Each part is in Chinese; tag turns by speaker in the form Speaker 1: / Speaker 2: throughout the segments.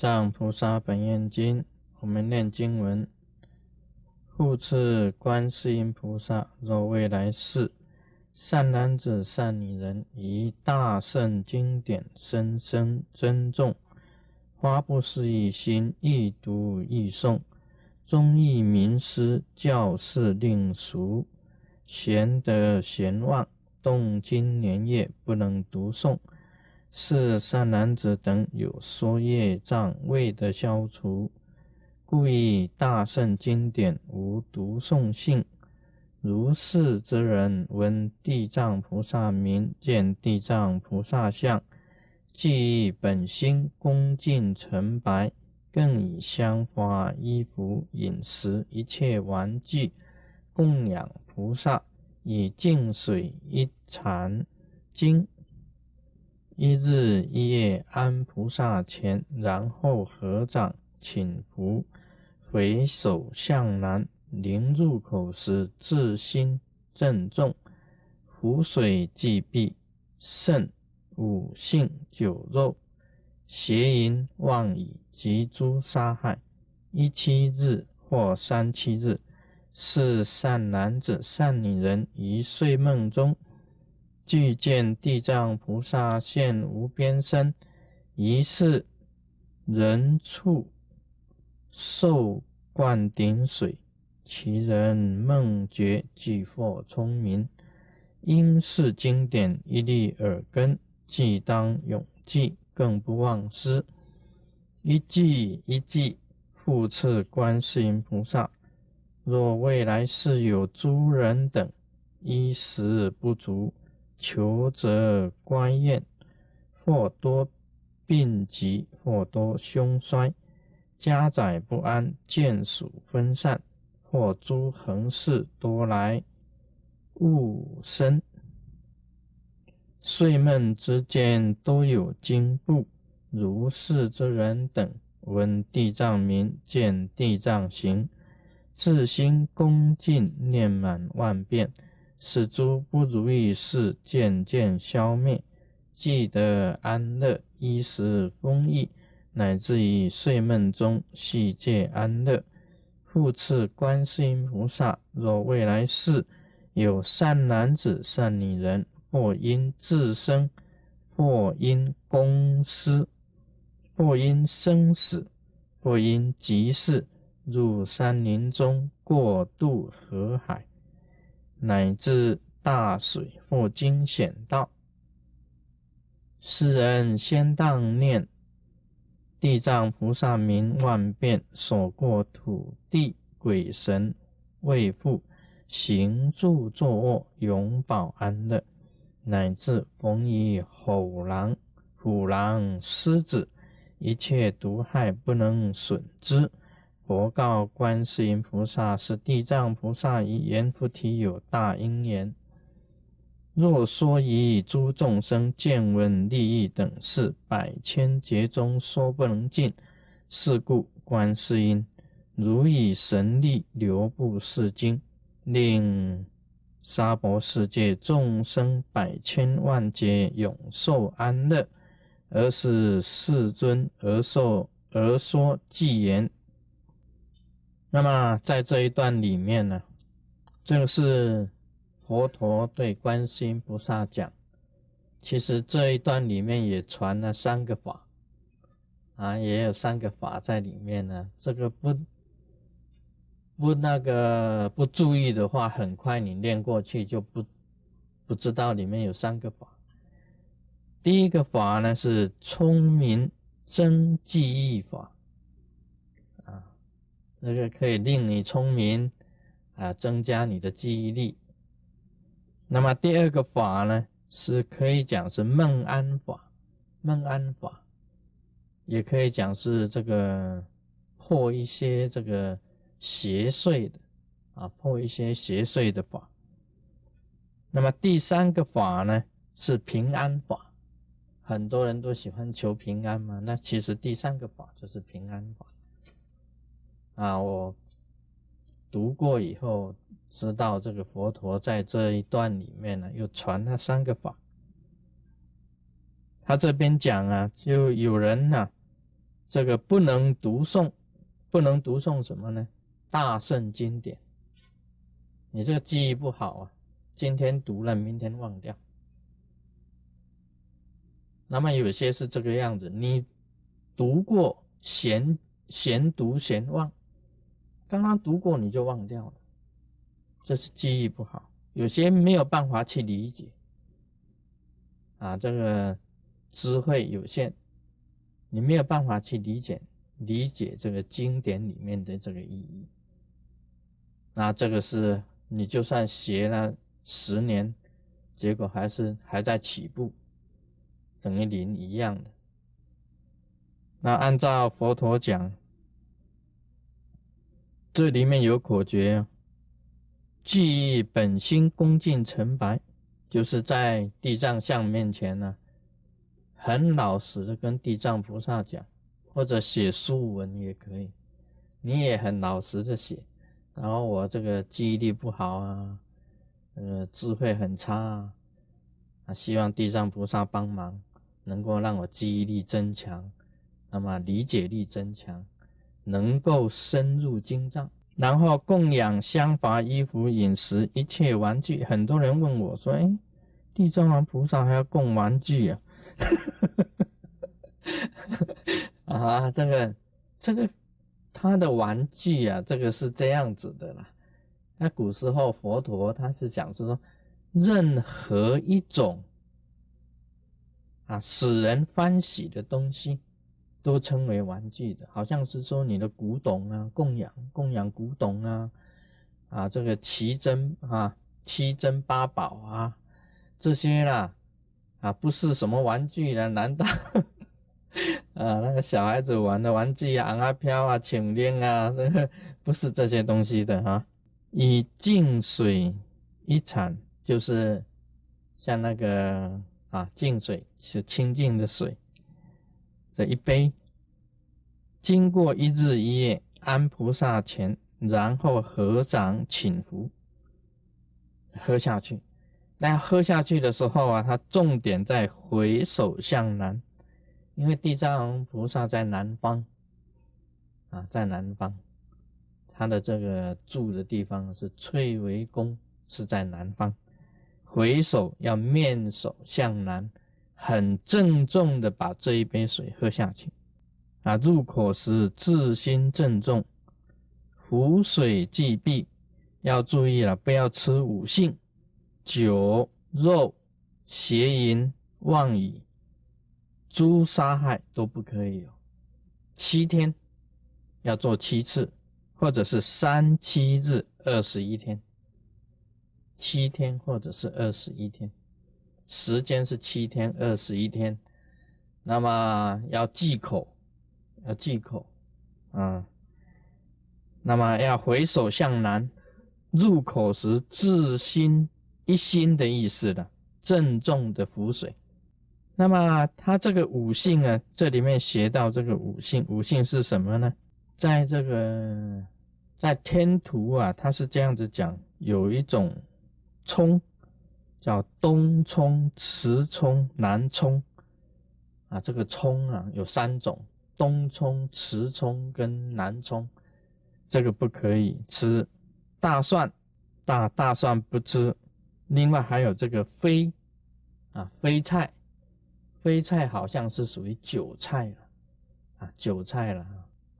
Speaker 1: 藏菩萨本愿经，我们念经文：复次，观世音菩萨，若未来世，善男子、善女人，以大圣经典深深尊重，发布施一心，易读易诵，忠义名师，教示令熟，贤德贤望，动经年月不能读诵。是善男子等有说业障未得消除，故以大圣经典无读诵性。如是之人，闻地藏菩萨名，见地藏菩萨像，即本心恭敬纯白，更以香花、衣服、饮食一切玩具供养菩萨，以净水一禅经。一日一夜安菩萨前，然后合掌请福，回首向南，临入口时自心郑重，湖水既毕，甚五性酒肉，邪淫妄语及诸杀害，一七日或三七日，是善男子善女人于睡梦中。具见地藏菩萨现无边身，疑是人畜受灌顶水，其人梦觉即获聪明。因是经典一粒耳根，既当永记，更不忘失。一记一记复次观世音菩萨，若未来世有诸人等衣食不足。求则观厌，或多病疾，或多凶衰，家宅不安，见属分散，或诸横事多来，误生。睡梦之间都有惊怖，如是之人等，闻地藏名，见地藏形，自心恭敬念满万遍。使诸不如意事渐渐消灭，既得安乐，衣食丰裕，乃至于睡梦中悉皆安乐。复次，观世音菩萨，若未来世有善男子、善女人，或因自身，或因公私，或因生死，或因急事，入山林中过渡河海。乃至大水或惊险道，世人先当念地藏菩萨名万遍，所过土地鬼神未复行住坐卧永保安乐，乃至逢于吼狼、虎狼、狮子，一切毒害不能损之。佛告观世音菩萨：“是地藏菩萨以言菩提有大因缘。若说以诸众生见闻利益等事，百千劫中说不能尽。是故观世音如以神力流布世经，令娑婆世界众生百千万劫永受安乐，而是世尊而受而说偈言。”那么在这一段里面呢，这个是佛陀对观世音菩萨讲。其实这一段里面也传了三个法，啊，也有三个法在里面呢。这个不不那个不注意的话，很快你念过去就不不知道里面有三个法。第一个法呢是聪明真记忆法。那个可以令你聪明啊，增加你的记忆力。那么第二个法呢，是可以讲是梦安法，梦安法，也可以讲是这个破一些这个邪祟的啊，破一些邪祟的法。那么第三个法呢，是平安法，很多人都喜欢求平安嘛，那其实第三个法就是平安法。啊，我读过以后知道，这个佛陀在这一段里面呢，又传了三个法。他这边讲啊，就有人呢这个不能读诵，不能读诵什么呢？大圣经典。你这个记忆不好啊，今天读了，明天忘掉。那么有些是这个样子，你读过闲闲读闲忘，刚刚读过你就忘掉了，这是记忆不好。有些没有办法去理解，啊，这个智慧有限，你没有办法去理解理解这个经典里面的这个意义。那这个是你就算学了十年，结果还是还在起步。等于零一样的。那按照佛陀讲，这里面有口诀：记忆本心恭敬诚白，就是在地藏像面前呢，很老实的跟地藏菩萨讲，或者写书文也可以，你也很老实的写。然后我这个记忆力不好啊，呃，智慧很差啊，啊，希望地藏菩萨帮忙。能够让我记忆力增强，那么理解力增强，能够深入经藏，然后供养香法、衣服、饮食一切玩具。很多人问我说：“哎，地藏王菩萨还要供玩具啊？” 啊，这个这个他的玩具啊，这个是这样子的啦。那古时候佛陀他是讲是说，任何一种。啊，使人欢喜的东西，都称为玩具的，好像是说你的古董啊，供养供养古董啊，啊，这个奇珍啊，七珍八宝啊，这些啦，啊，不是什么玩具了？难道 啊，那个小孩子玩的玩具啊，昂啊飘啊，请令啊，这 个不是这些东西的哈。以净水一铲，就是像那个。啊，净水是清净的水，这一杯，经过一日一夜，安菩萨前，然后合掌请福，喝下去。那喝下去的时候啊，它重点在回首向南，因为地藏王菩萨在南方，啊，在南方，他的这个住的地方是翠微宫，是在南方。回首要面首向南，很郑重的把这一杯水喝下去。啊，入口时自心郑重，壶水既毕，要注意了，不要吃五性、酒、肉、邪淫、妄语、诸杀害都不可以哦。七天要做七次，或者是三七日二十一天。七天或者是二十一天，时间是七天二十一天，那么要忌口，要忌口，啊，那么要回首向南，入口时自心一心的意思的，郑重的浮水。那么它这个五性啊，这里面写到这个五性，五性是什么呢？在这个在天图啊，它是这样子讲，有一种。冲叫东冲、池冲、南冲啊，这个冲啊有三种：东冲、池冲跟南冲。这个不可以吃大蒜，大大蒜不吃。另外还有这个飞啊，飞菜，飞菜好像是属于韭菜了啊，韭菜了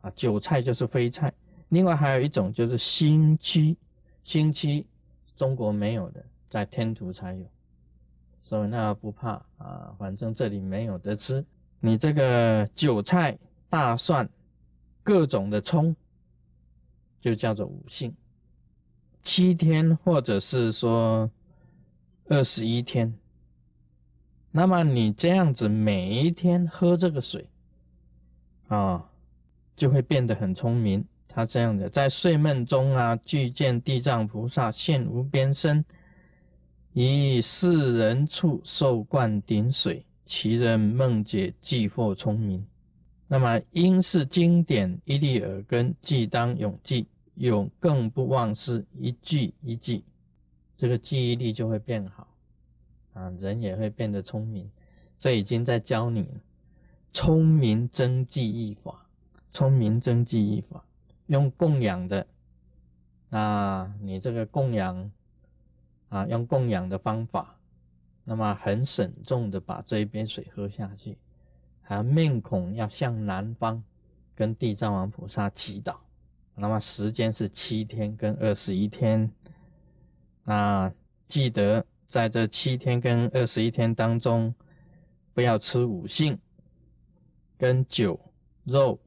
Speaker 1: 啊，韭菜就是飞菜。另外还有一种就是星期，星期。中国没有的，在天竺才有，所以那不怕啊，反正这里没有得吃。你这个韭菜、大蒜、各种的葱，就叫做五性。七天或者是说二十一天，那么你这样子每一天喝这个水，啊，就会变得很聪明。他这样的，在睡梦中啊，具见地藏菩萨现无边身，以世人处受灌顶水，其人梦解即获聪明。那么因是经典一粒耳根，即当永记，永更不忘失一句一句，这个记忆力就会变好啊，人也会变得聪明。这已经在教你了聪明增记忆法。聪明增记忆法，用供养的，啊，你这个供养，啊，用供养的方法，那么很慎重的把这一杯水喝下去，还面孔要向南方，跟地藏王菩萨祈祷，那么时间是七天跟二十一天，那记得在这七天跟二十一天当中，不要吃五性，跟酒肉。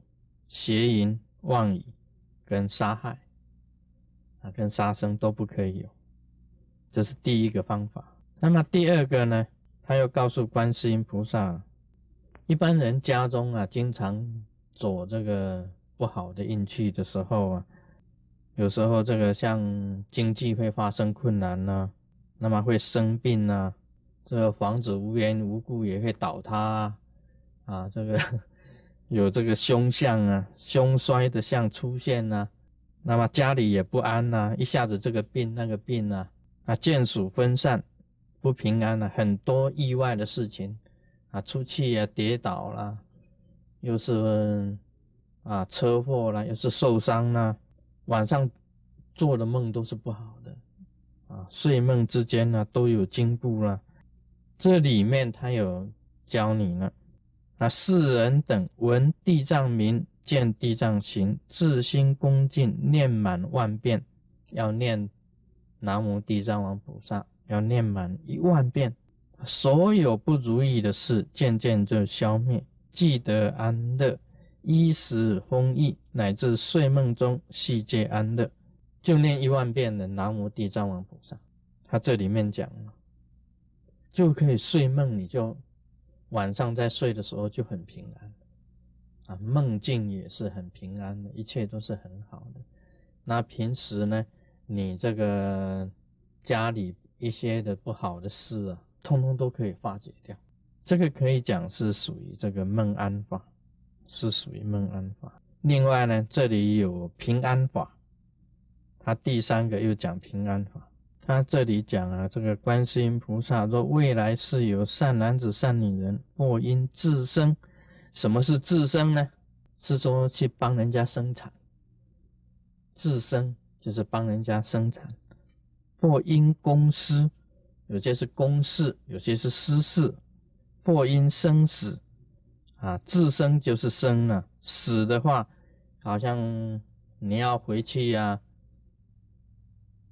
Speaker 1: 邪淫、妄语跟杀害啊，跟杀生都不可以有，这是第一个方法。那么第二个呢？他又告诉观世音菩萨，一般人家中啊，经常走这个不好的运气的时候啊，有时候这个像经济会发生困难呢，那么会生病呢，这个房子无缘无故也会倒塌啊，这个。有这个凶相啊，凶衰的相出现呢，那么家里也不安呐，一下子这个病那个病啊，啊，见属分散，不平安了，很多意外的事情啊，出去啊，跌倒了，又是啊车祸了，又是受伤了，晚上做的梦都是不好的啊，睡梦之间呢都有惊怖了，这里面他有教你呢。啊世人等闻地藏名，见地藏形，自心恭敬，念满万遍，要念南无地藏王菩萨，要念满一万遍，所有不如意的事渐渐就消灭，既得安乐，衣食丰溢，乃至睡梦中悉皆安乐，就念一万遍的南无地藏王菩萨。他这里面讲了，就可以睡梦，你就。晚上在睡的时候就很平安，啊，梦境也是很平安的，一切都是很好的。那平时呢，你这个家里一些的不好的事啊，通通都可以化解掉。这个可以讲是属于这个梦安法，是属于梦安法。另外呢，这里有平安法，它第三个又讲平安法。他这里讲啊，这个观世音菩萨若未来是有善男子、善女人，或因自生，什么是自生呢？是说去帮人家生产，自生就是帮人家生产，或因公私，有些是公事，有些是私事，或因生死，啊，自生就是生了，死的话，好像你要回去呀。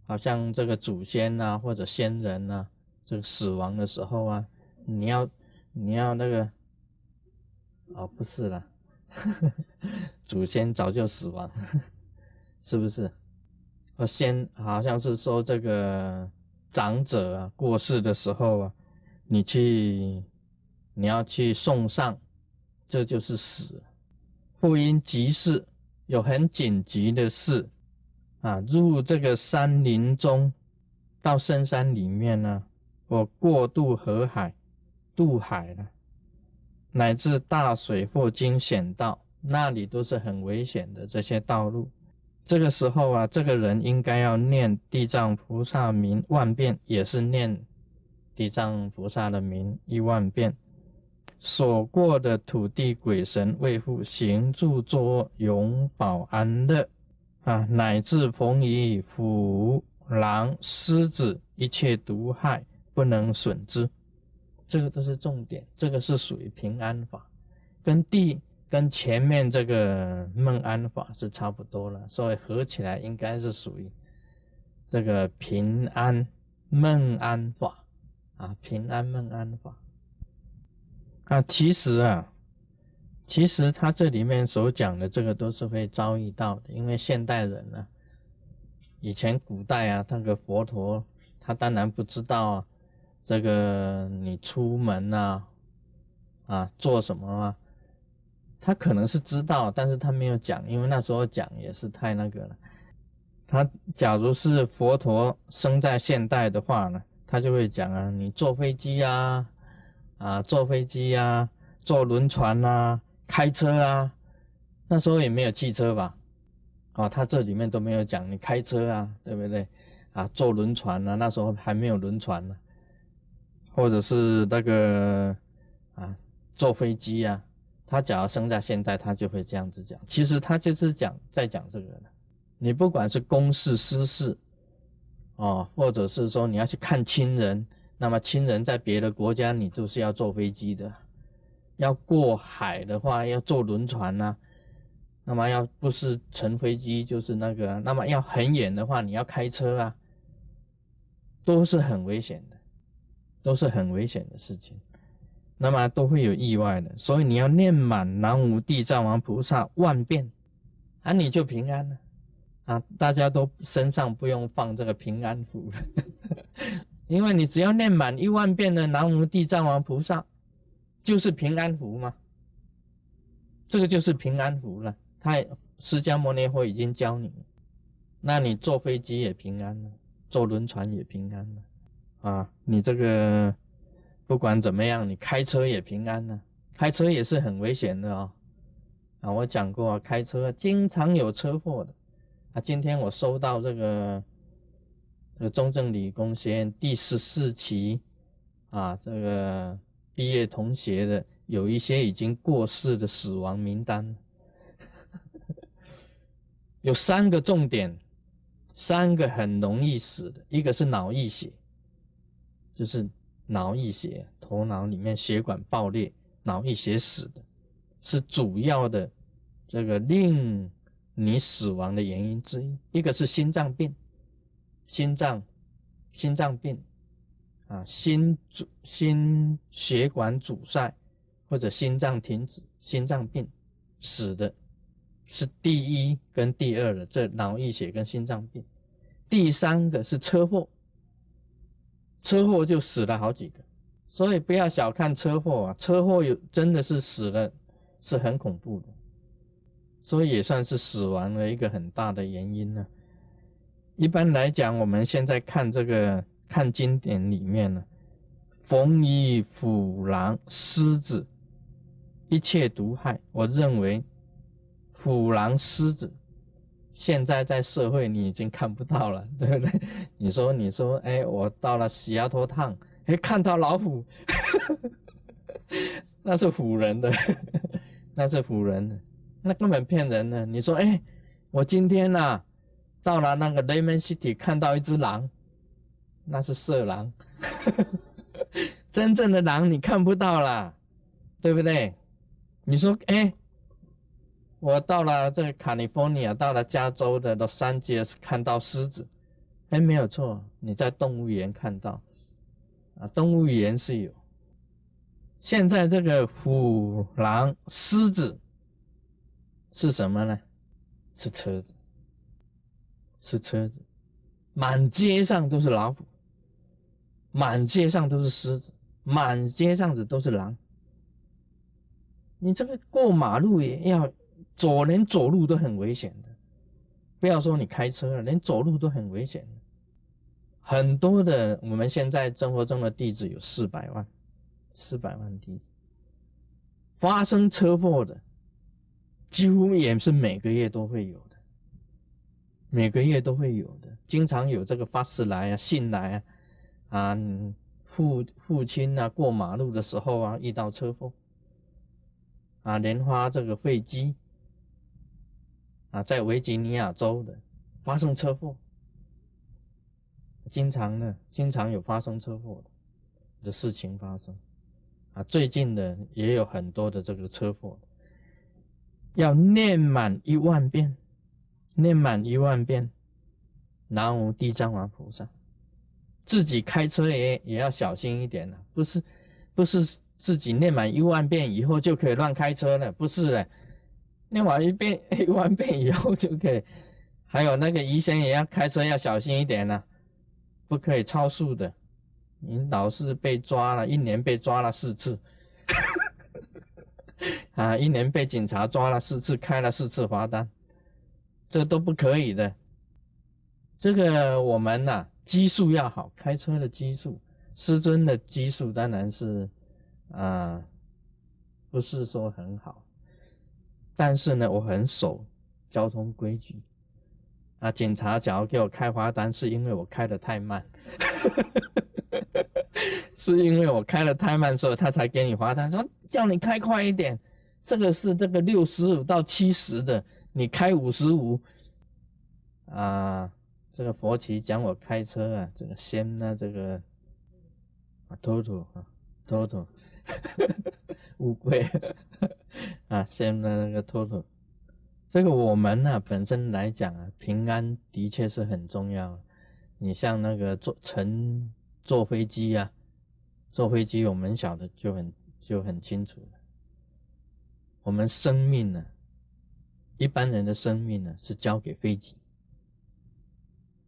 Speaker 1: 好像这个祖先呐，或者先人呐，这个死亡的时候啊，你要你要那个，哦，不是了，祖先早就死亡，是不是？我先好像是说这个长者啊过世的时候啊，你去你要去送上，这就是死。不因急事，有很紧急的事。啊，入这个山林中，到深山里面呢，或过渡河海，渡海了，乃至大水或经险道，那里都是很危险的这些道路。这个时候啊，这个人应该要念地藏菩萨名万遍，也是念地藏菩萨的名一万遍。所过的土地鬼神为父行住坐永保安乐。啊，乃至逢于虎、狼、狮子，一切毒害不能损之，这个都是重点。这个是属于平安法，跟地跟前面这个梦安法是差不多了，所以合起来应该是属于这个平安梦安法啊，平安梦安法啊，其实啊。其实他这里面所讲的这个都是会遭遇到的，因为现代人呢，以前古代啊，那个佛陀他当然不知道啊，这个你出门啊，啊做什么啊，他可能是知道，但是他没有讲，因为那时候讲也是太那个了。他假如是佛陀生在现代的话呢，他就会讲啊，你坐飞机啊，啊坐飞机呀，坐轮船呐。开车啊，那时候也没有汽车吧？啊，他这里面都没有讲你开车啊，对不对？啊，坐轮船啊，那时候还没有轮船呢，或者是那个啊，坐飞机啊，他假如生在现代，他就会这样子讲。其实他就是讲在讲这个。你不管是公事私事，哦，或者是说你要去看亲人，那么亲人在别的国家，你都是要坐飞机的。要过海的话，要坐轮船呐。那么要不是乘飞机，就是那个。那么要很远的话，你要开车啊，都是很危险的，都是很危险的事情。那么都会有意外的，所以你要念满南无地藏王菩萨万遍，啊，你就平安了。啊，大家都身上不用放这个平安符了，因为你只要念满一万遍的南无地藏王菩萨，就是平安符嘛。这个就是平安符了。他释迦牟尼佛已经教你，那你坐飞机也平安了，坐轮船也平安了，啊，你这个不管怎么样，你开车也平安呢，开车也是很危险的啊，啊，我讲过啊，开车经常有车祸的，啊，今天我收到这个，这个中正理工学院第十四期，啊，这个毕业同学的有一些已经过世的死亡名单。有三个重点，三个很容易死的，一个是脑溢血，就是脑溢血，头脑里面血管爆裂，脑溢血死的，是主要的这个令你死亡的原因之一。一个是心脏病，心脏心脏病啊，心阻心血管阻塞或者心脏停止，心脏病死的。是第一跟第二的，这脑溢血跟心脏病，第三个是车祸，车祸就死了好几个，所以不要小看车祸啊，车祸有真的是死了，是很恐怖的，所以也算是死亡的一个很大的原因呢。一般来讲，我们现在看这个看经典里面呢，逢以虎狼狮子一切毒害，我认为。虎狼狮子，现在在社会你已经看不到了，对不对？你说，你说，哎，我到了西雅图趟，哎，看到老虎，那是唬人的，那是唬人的，那根本骗人的。你说，哎，我今天呐，到了那个雷门 City，看到一只狼，那是色狼，真正的狼你看不到啦，对不对？你说，哎。我到了这个卡利福尼亚，到了加州的洛杉矶，看到狮子，哎，没有错，你在动物园看到，啊，动物园是有。现在这个虎狼狮子是什么呢？是车子，是车子，满街上都是老虎，满街上都是狮子，满街上子都是狼。你这个过马路也要。走连走路都很危险的，不要说你开车了，连走路都很危险的。很多的我们现在生活中的弟子有四百万，四百万弟子发生车祸的，几乎也是每个月都会有的，每个月都会有的，经常有这个发誓来啊，信来啊，啊父父亲啊过马路的时候啊遇到车祸，啊莲花这个飞机。啊，在维吉尼亚州的发生车祸，经常呢，经常有发生车祸的事情发生。啊，最近的也有很多的这个车祸，要念满一万遍，念满一万遍，南无地藏王菩萨。自己开车也也要小心一点了，不是，不是自己念满一万遍以后就可以乱开车了，不是的。念完一遍一万遍以后就可以，还有那个医生也要开车要小心一点呢，不可以超速的。你老是被抓了，一年被抓了四次，啊，一年被警察抓了四次，开了四次罚单，这都不可以的。这个我们呐，基数要好，开车的基数，师尊的基数当然是啊，不是说很好。但是呢，我很守交通规矩啊。警察假如给我开罚单，是因为我开的太慢，是因为我开的太慢，所以他才给你罚单，说叫你开快一点。这个是这个六十五到七十的，你开五十五啊。这个佛奇讲我开车啊，这个先呢，这个啊，偷偷啊，托托，乌龟啊，先的那个托托。这个我们呢本身来讲啊，平安的确是很重要。你像那个坐乘坐飞机啊，坐飞机我们晓得就很就很清楚。我们生命呢，一般人的生命呢是交给飞机。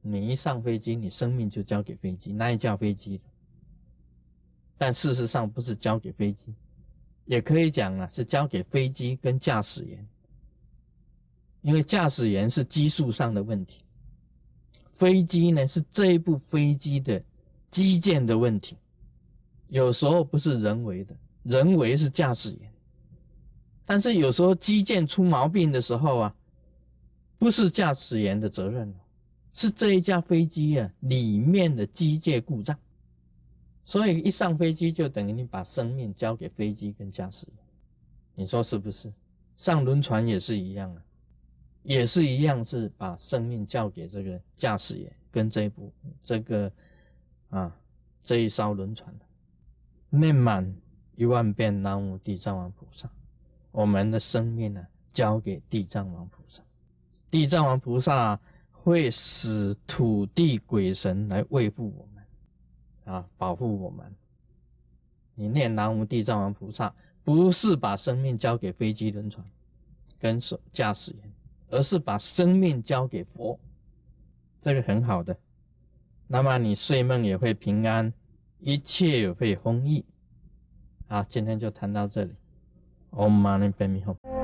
Speaker 1: 你一上飞机，你生命就交给飞机，那一架飞机但事实上不是交给飞机，也可以讲啊，是交给飞机跟驾驶员。因为驾驶员是技术上的问题，飞机呢是这一部飞机的机件的问题，有时候不是人为的，人为是驾驶员。但是有时候机件出毛病的时候啊，不是驾驶员的责任。是这一架飞机啊，里面的机械故障，所以一上飞机就等于你把生命交给飞机跟驾驶员，你说是不是？上轮船也是一样啊，也是一样是把生命交给这个驾驶员跟这一部这个啊这一艘轮船的。念满一万遍南无地藏王菩萨，我们的生命呢交给地藏王菩萨，地藏王菩萨。会使土地鬼神来慰护我们，啊，保护我们。你念南无地藏王菩萨，不是把生命交给飞机轮船跟手驾驶员，而是把生命交给佛，这个很好的。那么你睡梦也会平安，一切也会丰裕。好，今天就谈到这里。Om Mani Padme Hum。